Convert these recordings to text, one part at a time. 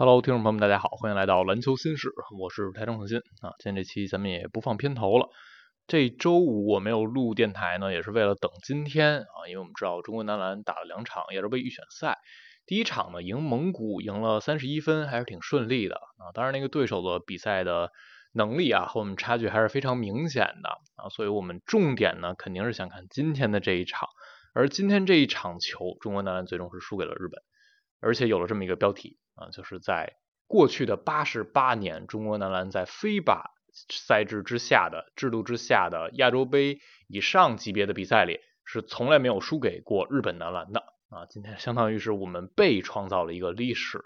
Hello，听众朋友们，大家好，欢迎来到篮球新事，我是台中恒新啊。今天这期咱们也不放片头了。这周五我没有录电台呢，也是为了等今天啊，因为我们知道中国男篮打了两场亚洲杯预选赛，第一场呢赢蒙古赢了三十一分，还是挺顺利的啊。当然那个对手的比赛的能力啊和我们差距还是非常明显的啊，所以我们重点呢肯定是想看今天的这一场。而今天这一场球，中国男篮最终是输给了日本，而且有了这么一个标题。啊，就是在过去的八十八年，中国男篮在非法赛制之下的制度之下的亚洲杯以上级别的比赛里，是从来没有输给过日本男篮的啊。今天相当于是我们被创造了一个历史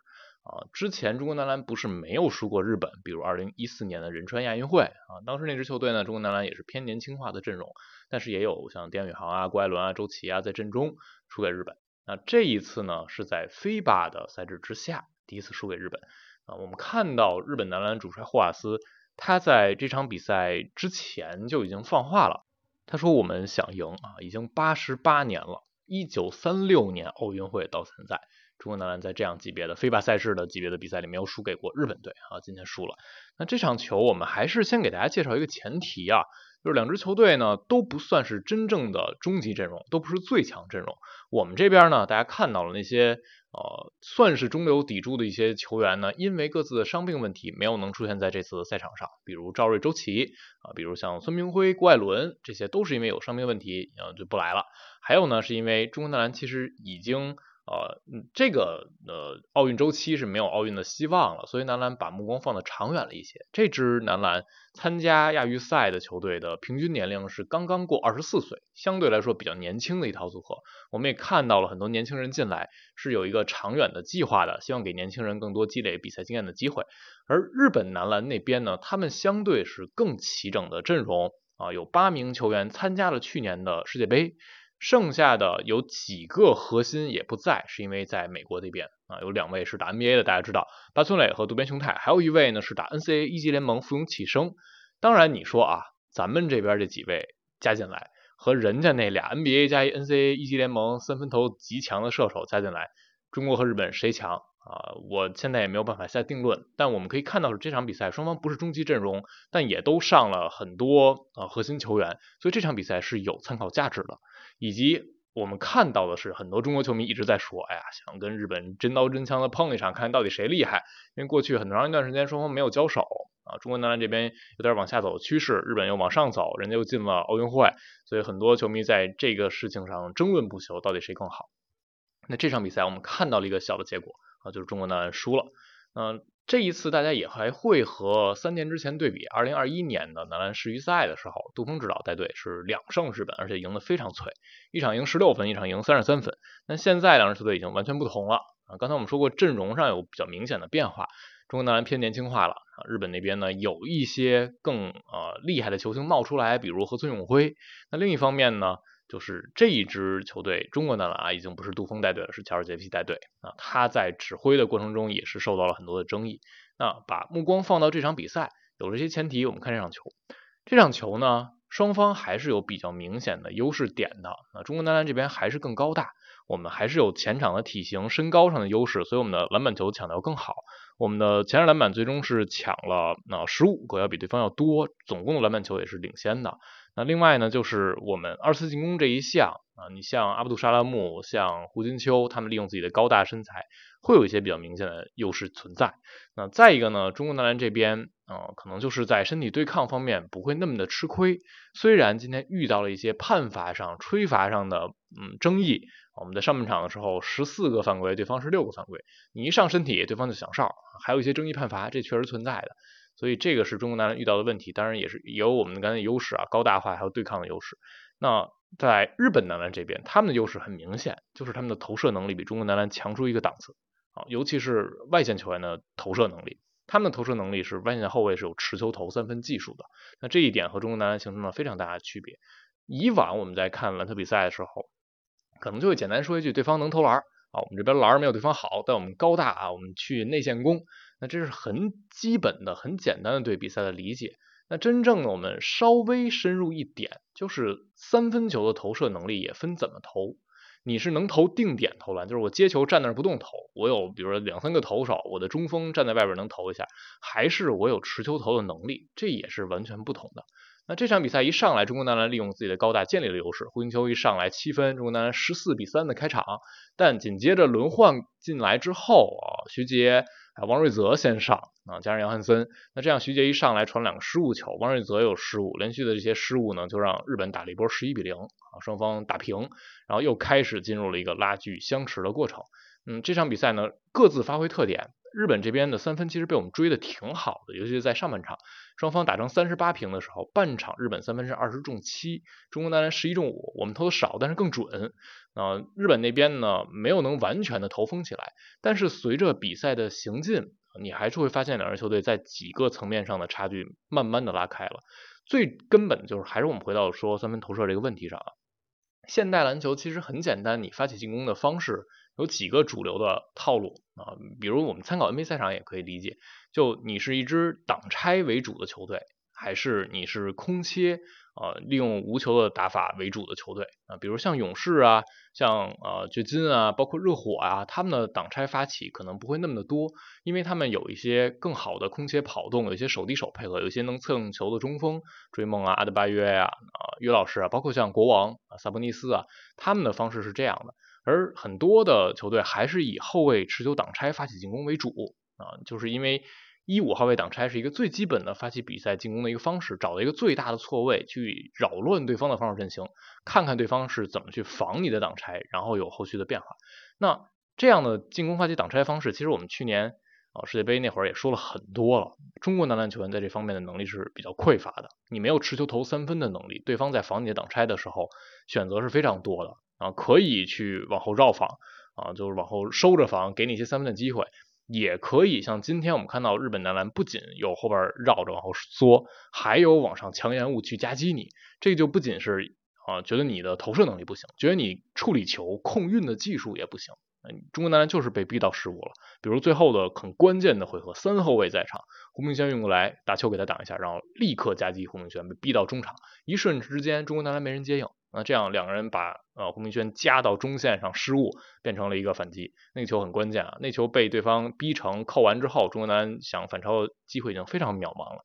啊。之前中国男篮不是没有输过日本，比如二零一四年的仁川亚运会啊，当时那支球队呢，中国男篮也是偏年轻化的阵容，但是也有像丁宇航啊、郭艾伦啊、周琦啊在阵中输给日本。那这一次呢，是在非法的赛制之下。第一次输给日本啊！我们看到日本男篮主帅霍瓦斯，他在这场比赛之前就已经放话了。他说：“我们想赢啊，已经八十八年了，一九三六年奥运会到现在，中国男篮在这样级别的非法赛事的级别的比赛里没有输给过日本队啊。今天输了。那这场球我们还是先给大家介绍一个前提啊，就是两支球队呢都不算是真正的终极阵容，都不是最强阵容。我们这边呢，大家看到了那些。”呃，算是中流砥柱的一些球员呢，因为各自的伤病问题，没有能出现在这次的赛场上。比如赵睿、周琦啊，比如像孙铭徽、郭艾伦，这些都是因为有伤病问题，呃，就不来了。还有呢，是因为中国男篮其实已经。呃，这个呃，奥运周期是没有奥运的希望了，所以男篮把目光放得长远了一些。这支男篮参加亚预赛的球队的平均年龄是刚刚过二十四岁，相对来说比较年轻的一套组合。我们也看到了很多年轻人进来是有一个长远的计划的，希望给年轻人更多积累比赛经验的机会。而日本男篮那边呢，他们相对是更齐整的阵容啊，有八名球员参加了去年的世界杯。剩下的有几个核心也不在，是因为在美国这边啊，有两位是打 NBA 的，大家知道八村磊和渡边雄太，还有一位呢是打 NCA 一级联盟富永启生。当然你说啊，咱们这边这几位加进来，和人家那俩 NBA 加一 NCA 一级联盟三分投极强的射手加进来，中国和日本谁强啊？我现在也没有办法下定论。但我们可以看到是这场比赛双方不是终极阵容，但也都上了很多啊核心球员，所以这场比赛是有参考价值的。以及我们看到的是，很多中国球迷一直在说，哎呀，想跟日本真刀真枪的碰一场，看到底谁厉害。因为过去很长一段时间双方没有交手啊，中国男篮这边有点往下走的趋势，日本又往上走，人家又进了奥运会，所以很多球迷在这个事情上争论不休，到底谁更好。那这场比赛我们看到了一个小的结果啊，就是中国男篮输了。嗯。这一次大家也还会和三年之前对比，二零二一年的男篮世预赛的时候，杜峰指导带队是两胜日本，而且赢得非常脆，一场赢十六分，一场赢三十三分。那现在两支球队已经完全不同了啊！刚才我们说过阵容上有比较明显的变化，中国男篮偏年轻化了啊，日本那边呢有一些更呃厉害的球星冒出来，比如和村永辉。那另一方面呢？就是这一支球队，中国男篮啊，已经不是杜峰带队了，是乔尔杰皮带队啊。他在指挥的过程中也是受到了很多的争议。那把目光放到这场比赛，有这些前提，我们看这场球。这场球呢，双方还是有比较明显的优势点的。那中国男篮这边还是更高大，我们还是有前场的体型、身高上的优势，所以我们的篮板球抢得要更好。我们的前场篮板最终是抢了那十五个，要比对方要多，总共的篮板球也是领先的。那另外呢，就是我们二次进攻这一项啊，你像阿布杜沙拉木、像胡金秋，他们利用自己的高大身材，会有一些比较明显的优势存在。那再一个呢，中国男篮这边啊，可能就是在身体对抗方面不会那么的吃亏。虽然今天遇到了一些判罚上、吹罚上的嗯争议，我们在上半场的时候十四个犯规，对方是六个犯规，你一上身体，对方就想哨，还有一些争议判罚，这确实存在的。所以这个是中国男篮遇到的问题，当然也是也有我们的刚才优势啊，高大化还有对抗的优势。那在日本男篮这边，他们的优势很明显，就是他们的投射能力比中国男篮强出一个档次啊，尤其是外线球员的投射能力，他们的投射能力是外线后卫是有持球投三分技术的。那这一点和中国男篮形成了非常大的区别。以往我们在看篮球比赛的时候，可能就会简单说一句，对方能投篮啊，我们这边篮没有对方好，但我们高大啊，我们去内线攻。那这是很基本的、很简单的对比赛的理解。那真正的我们稍微深入一点，就是三分球的投射能力也分怎么投。你是能投定点投篮，就是我接球站那儿不动投，我有比如说两三个投手，我的中锋站在外边能投一下，还是我有持球投的能力，这也是完全不同的。那这场比赛一上来，中国男篮利用自己的高大建立了优势，胡金秋一上来七分，中国男篮十四比三的开场，但紧接着轮换进来之后啊，徐杰。啊，王睿泽先上啊，加上杨汉森，那这样徐杰一上来传两个失误球，王睿泽有失误，连续的这些失误呢，就让日本打了一波十一比零啊，双方打平，然后又开始进入了一个拉锯相持的过程。嗯，这场比赛呢，各自发挥特点。日本这边的三分其实被我们追的挺好的，尤其是在上半场，双方打成三十八平的时候，半场日本三分是二十中七，中国男篮十一中五，我们投的少，但是更准。啊，日本那边呢没有能完全的投封起来，但是随着比赛的行进，你还是会发现两支球队在几个层面上的差距慢慢的拉开了。最根本就是还是我们回到说三分投射这个问题上啊，现代篮球其实很简单，你发起进攻的方式。有几个主流的套路啊，比如我们参考 NBA 赛场也可以理解，就你是一支挡拆为主的球队，还是你是空切啊，利用无球的打法为主的球队啊，比如像勇士啊，像呃掘金啊，包括热火啊，他们的挡拆发起可能不会那么的多，因为他们有一些更好的空切跑动，有一些手递手配合，有一些能蹭球的中锋，追梦啊，阿德巴约呀，啊约老师啊，包括像国王啊，萨博尼斯啊，他们的方式是这样的。而很多的球队还是以后卫持球挡拆发起进攻为主啊，就是因为一五号位挡拆是一个最基本的发起比赛进攻的一个方式，找到一个最大的错位去扰乱对方的防守阵型，看看对方是怎么去防你的挡拆，然后有后续的变化。那这样的进攻发起挡拆方式，其实我们去年啊世界杯那会儿也说了很多了。中国男篮球员在这方面的能力是比较匮乏的，你没有持球投三分的能力，对方在防你的挡拆的时候，选择是非常多的。啊，可以去往后绕防啊，就是往后收着防，给你一些三分的机会，也可以像今天我们看到日本男篮不仅有后边绕着往后缩，还有往上强延误去夹击你，这就不仅是啊，觉得你的投射能力不行，觉得你处理球控运的技术也不行。嗯中国男篮就是被逼到失误了，比如最后的很关键的回合，三后卫在场，胡明轩运过来打球给他挡一下，然后立刻夹击胡明轩，被逼到中场，一瞬之间中国男篮没人接应。那这样两个人把呃胡明轩夹到中线上失误，变成了一个反击。那个球很关键啊，那球被对方逼成扣完之后，中国男篮想反超机会已经非常渺茫了。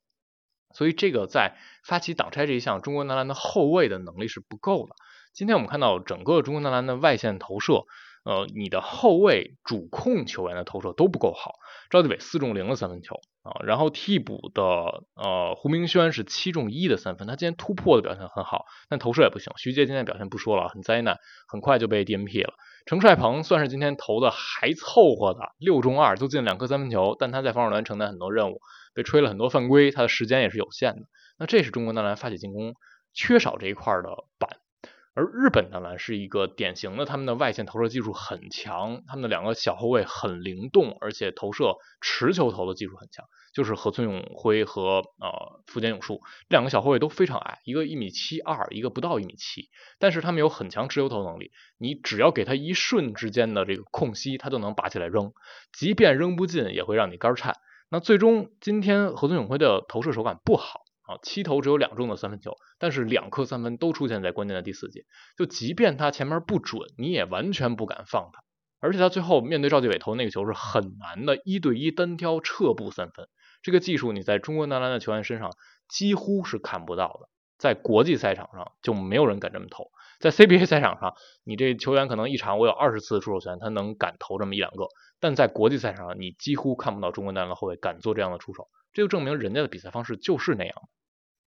所以这个在发起挡拆这一项，中国男篮的后卫的能力是不够的。今天我们看到整个中国男篮的外线投射。呃，你的后卫主控球员的投射都不够好，赵继伟四中零的三分球啊，然后替补的呃胡明轩是七中一的三分，他今天突破的表现很好，但投射也不行。徐杰今天表现不说了，很灾难，很快就被 DNP 了。程帅鹏算是今天投的还凑合的，六中二，就进两颗三分球，但他在防守端承担很多任务，被吹了很多犯规，他的时间也是有限的。那这是中国男篮发起进攻缺少这一块的板。而日本男篮是一个典型的，他们的外线投射技术很强，他们的两个小后卫很灵动，而且投射持球投的技术很强，就是河村永辉和呃福田永树这两个小后卫都非常矮，一个一米七二，一个不到一米七，但是他们有很强持球投能力，你只要给他一瞬之间的这个空隙，他都能拔起来扔，即便扔不进也会让你肝颤。那最终今天河村永辉的投射手感不好。啊，七投只有两中的三分球，但是两颗三分都出现在关键的第四节。就即便他前面不准，你也完全不敢放他。而且他最后面对赵继伟投那个球是很难的，一对一单挑撤步三分，这个技术你在中国男篮的球员身上几乎是看不到的。在国际赛场上就没有人敢这么投，在 CBA 赛场上，你这球员可能一场我有二十次出手权，他能敢投这么一两个，但在国际赛场上，你几乎看不到中国男篮后卫敢做这样的出手，这就证明人家的比赛方式就是那样。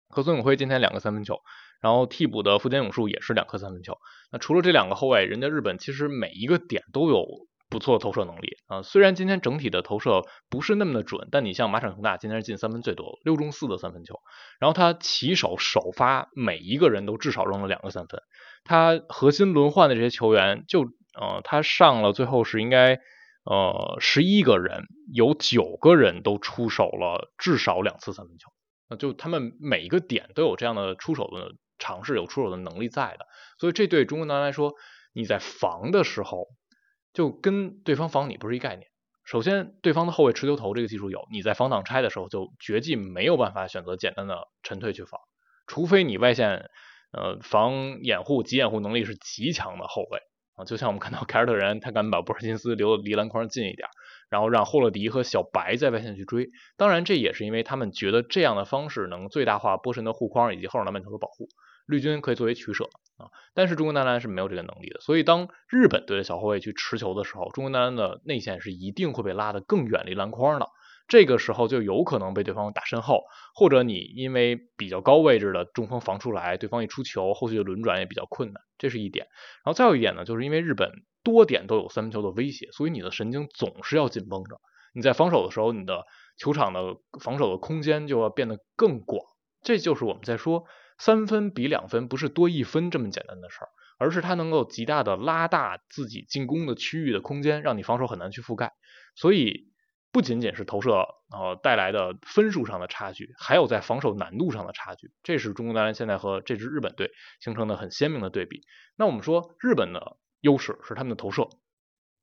和孙永辉今天两个三分球，然后替补的福田永树也是两颗三分球。那除了这两个后卫，人家日本其实每一个点都有不错的投射能力啊。虽然今天整体的投射不是那么的准，但你像马场恒大今天是进三分最多，六中四的三分球。然后他起手首发每一个人都至少扔了两个三分。他核心轮换的这些球员，就呃他上了最后是应该呃十一个人，有九个人都出手了至少两次三分球。那就他们每一个点都有这样的出手的尝试，有出手的能力在的，所以这对中国男篮来说，你在防的时候就跟对方防你不是一概念。首先，对方的后卫持球投这个技术有，你在防挡拆的时候就绝技没有办法选择简单的沉退去防，除非你外线呃防掩护、急掩护能力是极强的后卫啊，就像我们看到凯尔特人，他敢把博尔金斯留的离篮筐近一点，然后让霍勒迪和小白在外线去追。当然，这也是因为他们觉得这样的方式能最大化波神的护框以及后场篮板球的保护，绿军可以作为取舍啊。但是中国男篮是没有这个能力的，所以当日本队的小后卫去持球的时候，中国男篮的内线是一定会被拉得更远离篮筐的。这个时候就有可能被对方打身后，或者你因为比较高位置的中锋防出来，对方一出球，后续的轮转也比较困难，这是一点。然后再有一点呢，就是因为日本多点都有三分球的威胁，所以你的神经总是要紧绷着。你在防守的时候，你的球场的防守的空间就要变得更广。这就是我们在说三分比两分不是多一分这么简单的事儿，而是它能够极大的拉大自己进攻的区域的空间，让你防守很难去覆盖。所以。不仅仅是投射呃带来的分数上的差距，还有在防守难度上的差距，这是中国男篮现在和这支日本队形成的很鲜明的对比。那我们说日本的优势是他们的投射，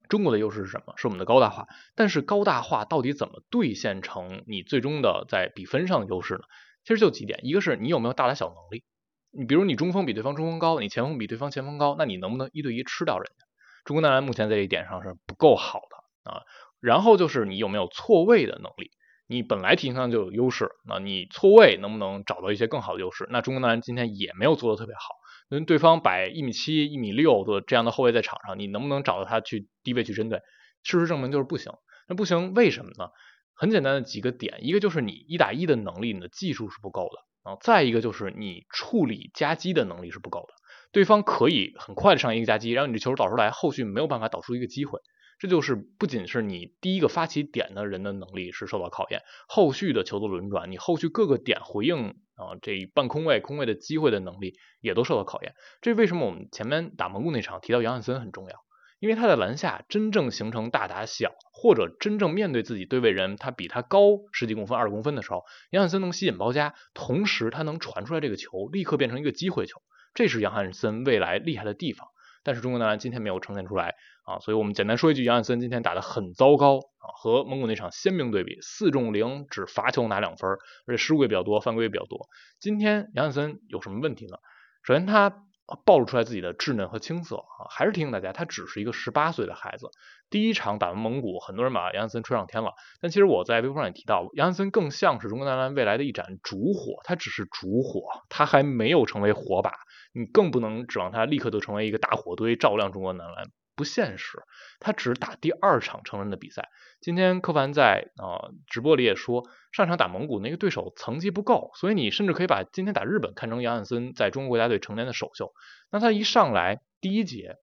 中国的优势是什么？是我们的高大化。但是高大化到底怎么兑现成你最终的在比分上的优势呢？其实就几点，一个是你有没有大打小能力，你比如你中锋比对方中锋高，你前锋比对方前锋高，那你能不能一对一吃掉人家？中国男篮目前在这一点上是不够好的啊。然后就是你有没有错位的能力，你本来体型上就有优势，那你错位能不能找到一些更好的优势？那中国男篮今天也没有做的特别好，因为对方摆一米七、一米六的这样的后卫在场上，你能不能找到他去低位去针对？事实证明就是不行。那不行，为什么呢？很简单的几个点，一个就是你一打一的能力，你的技术是不够的啊；再一个就是你处理夹击的能力是不够的，对方可以很快的上一个夹击，然后你这球导出来，后续没有办法导出一个机会。这就是不仅是你第一个发起点的人的能力是受到考验，后续的球的轮转，你后续各个点回应啊，这半空位、空位的机会的能力也都受到考验。这为什么我们前面打蒙古那场提到杨汉森很重要？因为他在篮下真正形成大打小，或者真正面对自己对位人，他比他高十几公分、二十公分的时候，杨汉森能吸引包夹，同时他能传出来这个球，立刻变成一个机会球，这是杨汉森未来厉害的地方。但是中国男篮今天没有呈现出来啊，所以我们简单说一句，杨汉森今天打得很糟糕啊，和蒙古那场鲜明对比，四中零只罚球拿两分，而且失误也比较多，犯规也比较多。今天杨汉森有什么问题呢？首先他暴露出来自己的稚嫩和青涩啊，还是提醒大家，他只是一个十八岁的孩子。第一场打完蒙古，很多人把杨汉森吹上天了，但其实我在微博上也提到，杨汉森更像是中国男篮未来的一盏烛火，他只是烛火，他还没有成为火把。你更不能指望他立刻就成为一个大火堆照亮中国男篮，不现实。他只打第二场成人的比赛。今天柯凡在啊直播里也说，上场打蒙古那个对手层级不够，所以你甚至可以把今天打日本看成杨汉森在中国国家队成年的首秀。那他一上来第一节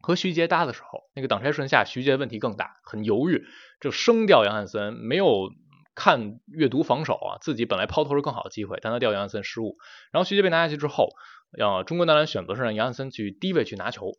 和徐杰搭的时候，那个挡拆顺下，徐杰问题更大，很犹豫，就升掉杨汉森，没有看阅读防守啊，自己本来抛投是更好的机会，但他掉杨汉森失误，然后徐杰被拿下去之后。呃，中国男篮选择是让杨汉森去低位去拿球，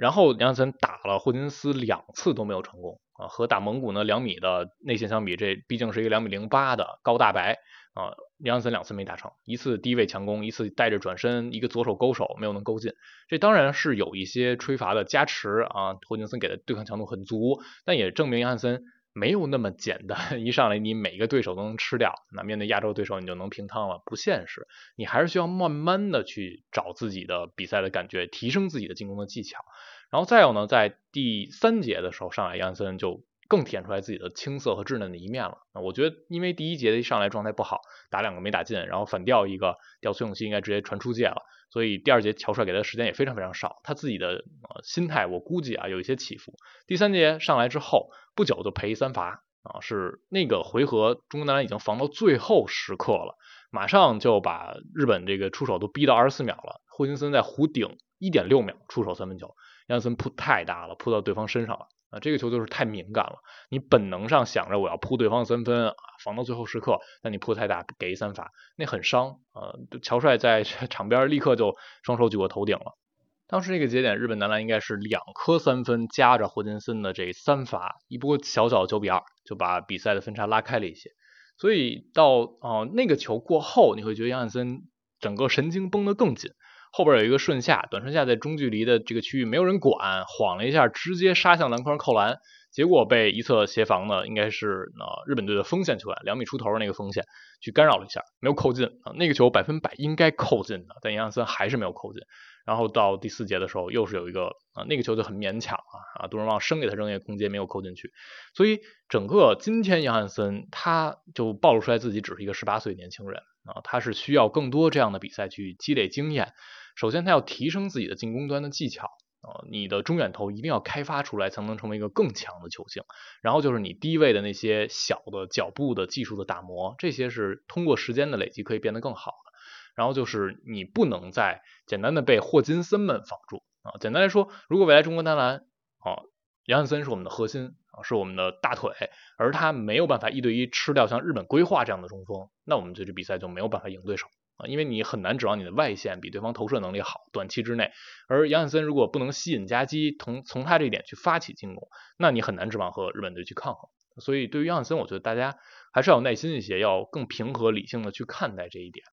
然后杨森打了霍金斯两次都没有成功啊，和打蒙古那两米的内线相比，这毕竟是一个两米零八的高大白啊，杨森两次没打成，一次低位强攻，一次带着转身，一个左手勾手没有能勾进，这当然是有一些吹罚的加持啊，霍金森给的对抗强度很足，但也证明杨森。没有那么简单，一上来你每个对手都能吃掉，那面对亚洲对手你就能平汤了，不现实。你还是需要慢慢的去找自己的比赛的感觉，提升自己的进攻的技巧。然后再有呢，在第三节的时候上来，杨森就更体现出来自己的青涩和稚嫩的一面了。我觉得，因为第一节一上来状态不好，打两个没打进，然后反掉一个，掉崔永熙应该直接传出界了。所以第二节乔帅给他的时间也非常非常少，他自己的呃心态我估计啊有一些起伏。第三节上来之后不久就赔三罚啊，是那个回合中国男篮已经防到最后时刻了，马上就把日本这个出手都逼到二十四秒了，霍金森在弧顶一点六秒出手三分球，杨森扑太大了，扑到对方身上了。啊，这个球就是太敏感了，你本能上想着我要扑对方三分啊，防到最后时刻，但你扑太大，给一三罚，那很伤啊。乔帅在 场边立刻就双手举过头顶了。当时这个节点，日本男篮应该是两颗三分加着霍金森的这三罚，一波小小的九比二就把比赛的分差拉开了一些。所以到哦那个球过后，你会觉得杨汉森整个神经绷得更紧。后边有一个顺下，短顺下在中距离的这个区域没有人管，晃了一下，直接杀向篮筐扣篮，结果被一侧协防的应该是呃日本队的锋线球员，两米出头那个锋线去干扰了一下，没有扣进啊，那个球百分百应该扣进的，但杨亚森还是没有扣进。然后到第四节的时候，又是有一个啊，那个球就很勉强啊，啊，杜润旺生给他扔一个空接没有扣进去，所以整个今天杨汉森他就暴露出来自己只是一个十八岁年轻人啊，他是需要更多这样的比赛去积累经验。首先他要提升自己的进攻端的技巧啊，你的中远投一定要开发出来，才能成为一个更强的球星。然后就是你低位的那些小的脚步的技术的打磨，这些是通过时间的累积可以变得更好的。然后就是你不能再简单的被霍金森们防住啊！简单来说，如果未来中国男篮啊，杨汉森是我们的核心啊，是我们的大腿，而他没有办法一对一吃掉像日本规划这样的中锋，那我们这支比赛就没有办法赢对手啊！因为你很难指望你的外线比对方投射能力好，短期之内，而杨汉森如果不能吸引夹击，从从他这一点去发起进攻，那你很难指望和日本队去抗衡。所以对于杨汉森，我觉得大家还是要有耐心一些，要更平和理性的去看待这一点。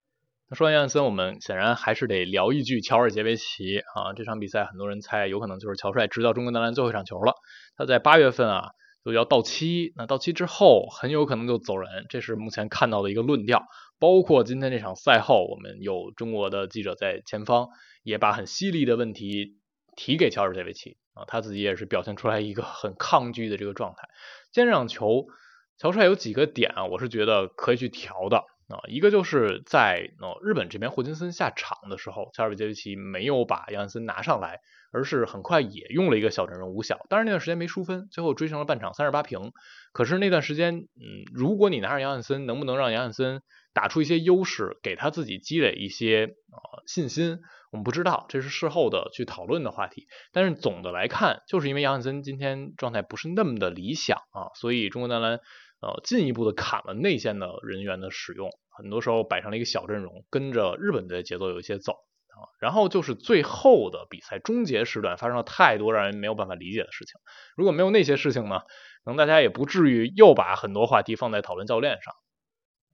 那说完杨森，我们显然还是得聊一句乔尔杰维奇啊。这场比赛很多人猜有可能就是乔帅执教中国男篮最后一场球了。他在八月份啊就要到期，那到期之后很有可能就走人，这是目前看到的一个论调。包括今天这场赛后，我们有中国的记者在前方也把很犀利的问题提给乔尔杰维奇啊，他自己也是表现出来一个很抗拒的这个状态。今天这场球，乔帅有几个点啊，我是觉得可以去调的。啊，一个就是在呃日本这边霍金森下场的时候，乔尔维杰维奇没有把杨汉森拿上来，而是很快也用了一个小阵容五小，当然那段时间没输分，最后追成了半场三十八平。可是那段时间，嗯，如果你拿着杨汉森，能不能让杨汉森打出一些优势，给他自己积累一些呃信心，我们不知道，这是事后的去讨论的话题。但是总的来看，就是因为杨汉森今天状态不是那么的理想啊，所以中国男篮。呃，进一步的砍了内线的人员的使用，很多时候摆上了一个小阵容，跟着日本队的节奏有一些走啊。然后就是最后的比赛终结时段发生了太多让人没有办法理解的事情。如果没有那些事情呢，可能大家也不至于又把很多话题放在讨论教练上。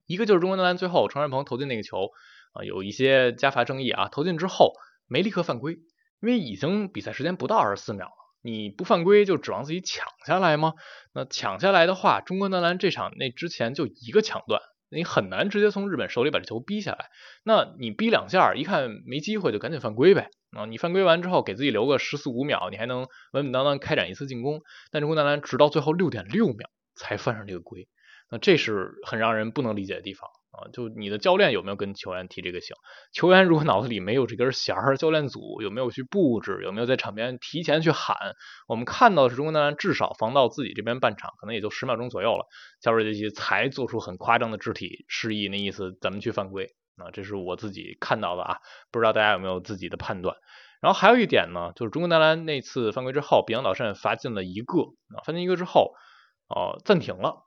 一个就是中国男篮最后陈帅鹏投进那个球啊，有一些加罚争议啊，投进之后没立刻犯规，因为已经比赛时间不到二十四秒了。你不犯规就指望自己抢下来吗？那抢下来的话，中国男篮这场那之前就一个抢断，你很难直接从日本手里把这球逼下来。那你逼两下，一看没机会就赶紧犯规呗。啊，你犯规完之后给自己留个十四五秒，你还能稳稳当当开展一次进攻。但中国男篮直到最后六点六秒才犯上这个规，那这是很让人不能理解的地方。啊，就你的教练有没有跟球员提这个醒？球员如果脑子里没有这根弦儿，教练组有没有去布置？有没有在场边提前去喊？我们看到的是中国男篮至少防到自己这边半场，可能也就十秒钟左右了，乔尔杰奇才做出很夸张的肢体示意，那意思咱们去犯规。啊，这是我自己看到的啊，不知道大家有没有自己的判断？然后还有一点呢，就是中国男篮那次犯规之后，比昂岛慎罚进了一个，啊，罚进一个之后，哦，暂停了。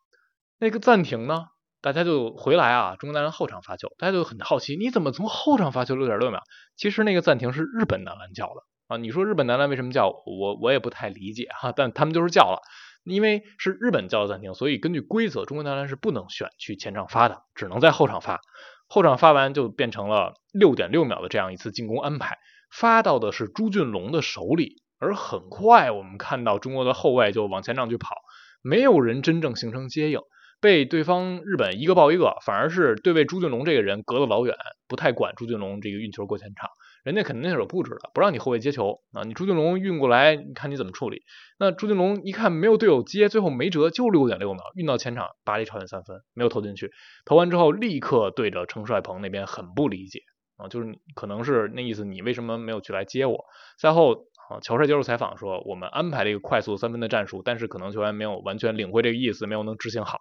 那个暂停呢？大家就回来啊，中国男篮后场发球，大家就很好奇，你怎么从后场发球六点六秒？其实那个暂停是日本男篮叫的啊。你说日本男篮为什么叫？我我也不太理解哈，但他们就是叫了，因为是日本叫的暂停，所以根据规则，中国男篮是不能选去前场发的，只能在后场发。后场发完就变成了六点六秒的这样一次进攻安排，发到的是朱俊龙的手里，而很快我们看到中国的后卫就往前场去跑，没有人真正形成接应。被对方日本一个抱一个，反而是对位朱俊龙这个人隔得老远，不太管朱俊龙这个运球过前场，人家肯定是有布置的，不让你后卫接球啊，你朱俊龙运过来，你看你怎么处理？那朱俊龙一看没有队友接，最后没辙，就六点六秒运到前场，巴黎超远三分没有投进去，投完之后立刻对着程帅鹏那边很不理解啊，就是可能是那意思，你为什么没有去来接我？赛后啊，乔帅接受采访说，我们安排了一个快速三分的战术，但是可能球员没有完全领会这个意思，没有能执行好。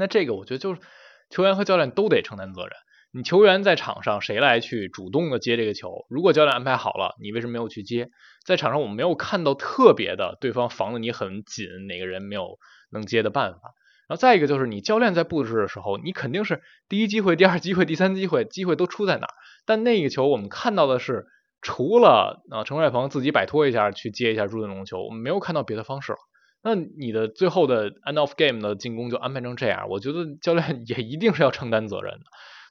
那这个我觉得就是球员和教练都得承担责任。你球员在场上谁来去主动的接这个球？如果教练安排好了，你为什么没有去接？在场上我们没有看到特别的对方防的你很紧，哪个人没有能接的办法。然后再一个就是你教练在布置的时候，你肯定是第一机会、第二机会、第三机会，机会都出在哪儿？但那个球我们看到的是，除了啊程帅鹏自己摆脱一下去接一下朱俊龙球，我们没有看到别的方式了。那你的最后的 end of game 的进攻就安排成这样，我觉得教练也一定是要承担责任的。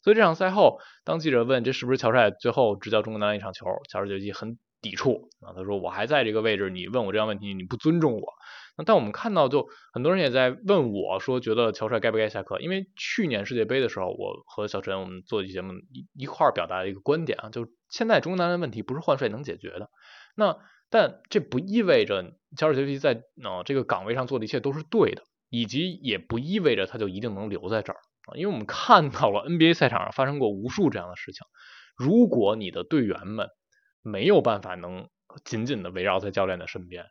所以这场赛后，当记者问这是不是乔帅最后执教中国男篮一场球，乔帅就很抵触啊，他说我还在这个位置，你问我这样问题，你不尊重我。那但我们看到，就很多人也在问我说，觉得乔帅该不该下课？因为去年世界杯的时候，我和小陈我们做一节目一一块儿表达的一个观点啊，就现在中国男篮问题不是换帅能解决的。那但这不意味着乔治杰维奇在啊这个岗位上做的一切都是对的，以及也不意味着他就一定能留在这儿啊，因为我们看到了 NBA 赛场上发生过无数这样的事情。如果你的队员们没有办法能紧紧的围绕在教练的身边，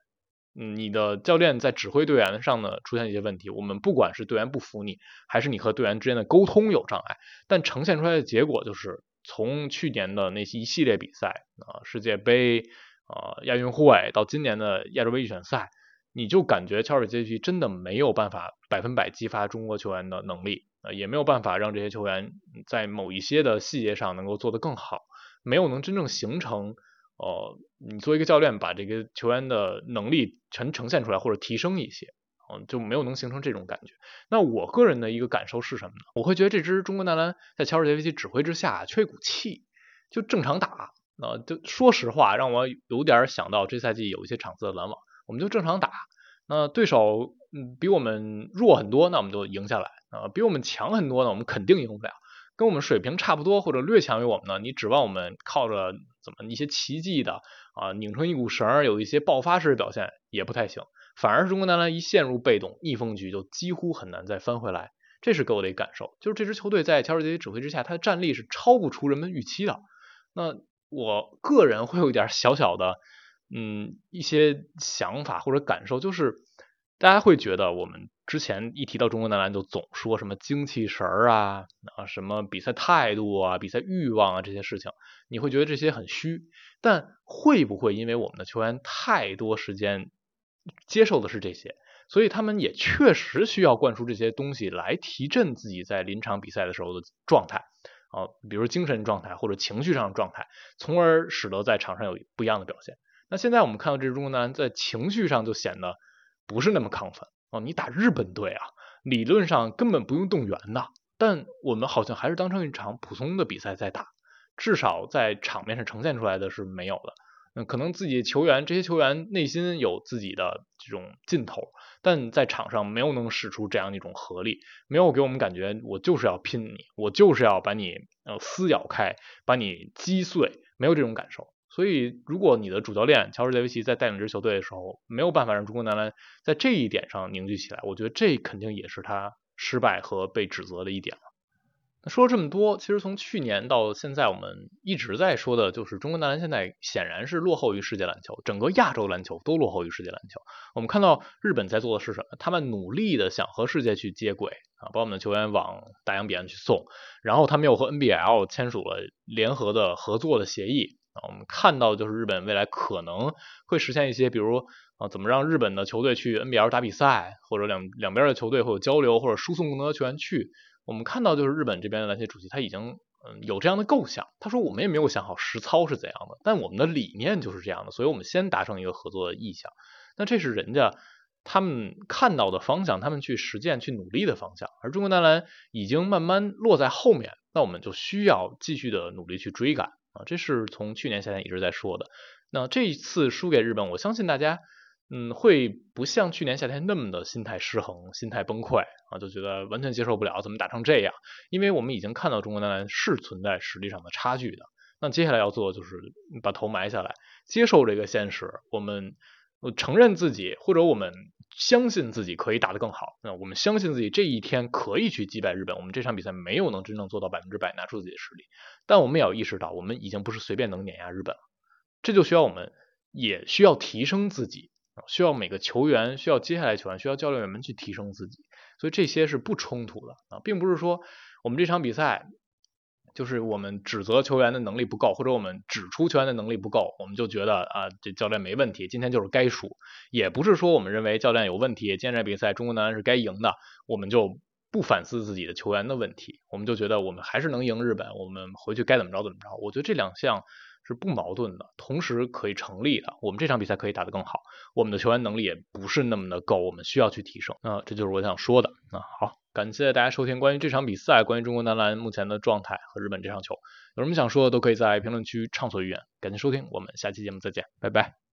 嗯，你的教练在指挥队员上呢出现一些问题，我们不管是队员不服你，还是你和队员之间的沟通有障碍，但呈现出来的结果就是从去年的那些一系列比赛啊，世界杯啊，亚运会到今年的亚洲杯预选赛，你就感觉乔尔杰奇真的没有办法百分百激发中国球员的能力。呃，也没有办法让这些球员在某一些的细节上能够做得更好，没有能真正形成，呃，你作为一个教练把这个球员的能力全呈现出来或者提升一些，嗯，就没有能形成这种感觉。那我个人的一个感受是什么呢？我会觉得这支中国男篮在乔尔杰维奇指挥之下缺一股气，就正常打，啊，就说实话让我有点想到这赛季有一些场次的篮网，我们就正常打，那对手嗯比我们弱很多，那我们就赢下来。啊，比我们强很多呢，我们肯定赢不了。跟我们水平差不多或者略强于我们呢，你指望我们靠着怎么一些奇迹的啊，拧成一股绳，有一些爆发式的表现也不太行。反而是中国男篮一陷入被动逆风局，就几乎很难再翻回来。这是给我的一个感受，就是这支球队在乔治杰基指挥之下，他的战力是超不出人们预期的。那我个人会有一点小小的嗯一些想法或者感受，就是大家会觉得我们。之前一提到中国男篮，就总说什么精气神儿啊啊，什么比赛态度啊、比赛欲望啊这些事情，你会觉得这些很虚。但会不会因为我们的球员太多时间接受的是这些，所以他们也确实需要灌输这些东西来提振自己在临场比赛的时候的状态啊，比如精神状态或者情绪上的状态，从而使得在场上有不一样的表现。那现在我们看到这支中国男篮在情绪上就显得不是那么亢奋。啊，你打日本队啊，理论上根本不用动员的，但我们好像还是当成一场普通的比赛在打，至少在场面上呈现出来的是没有的。可能自己球员这些球员内心有自己的这种劲头，但在场上没有能使出这样一种合力，没有给我们感觉我就是要拼你，我就是要把你呃撕咬开，把你击碎，没有这种感受。所以，如果你的主教练乔治杰维奇在带领这支球队的时候，没有办法让中国男篮在这一点上凝聚起来，我觉得这肯定也是他失败和被指责的一点了。说了这么多，其实从去年到现在，我们一直在说的就是中国男篮现在显然是落后于世界篮球，整个亚洲篮球都落后于世界篮球。我们看到日本在做的是什么？他们努力的想和世界去接轨啊，把我们的球员往大洋彼岸去送，然后他们又和 NBL 签署了联合的合作的协议啊。我们看到就是日本未来可能会实现一些，比如啊，怎么让日本的球队去 NBL 打比赛，或者两两边的球队会有交流，或者输送更多的球员去。我们看到就是日本这边的篮协主席他已经嗯有这样的构想，他说我们也没有想好实操是怎样的，但我们的理念就是这样的，所以我们先达成一个合作的意向。那这是人家他们看到的方向，他们去实践去努力的方向，而中国男篮已经慢慢落在后面，那我们就需要继续的努力去追赶。啊，这是从去年夏天一直在说的。那这一次输给日本，我相信大家，嗯，会不像去年夏天那么的心态失衡、心态崩溃啊，就觉得完全接受不了，怎么打成这样？因为我们已经看到中国男篮是存在实力上的差距的。那接下来要做就是把头埋下来，接受这个现实。我们承认自己，或者我们。相信自己可以打得更好，那我们相信自己这一天可以去击败日本。我们这场比赛没有能真正做到百分之百拿出自己的实力，但我们也要意识到，我们已经不是随便能碾压日本了。这就需要我们也需要提升自己，需要每个球员，需要接下来球员，需要教练员们去提升自己。所以这些是不冲突的啊，并不是说我们这场比赛。就是我们指责球员的能力不够，或者我们指出球员的能力不够，我们就觉得啊，这教练没问题，今天就是该输。也不是说我们认为教练有问题，今天这比赛中国男篮是该赢的，我们就不反思自己的球员的问题，我们就觉得我们还是能赢日本，我们回去该怎么着怎么着。我觉得这两项是不矛盾的，同时可以成立的。我们这场比赛可以打得更好，我们的球员能力也不是那么的够，我们需要去提升。那这就是我想说的。那好。感谢大家收听关于这场比赛、关于中国男篮目前的状态和日本这场球，有什么想说的都可以在评论区畅所欲言。感谢收听，我们下期节目再见，拜拜。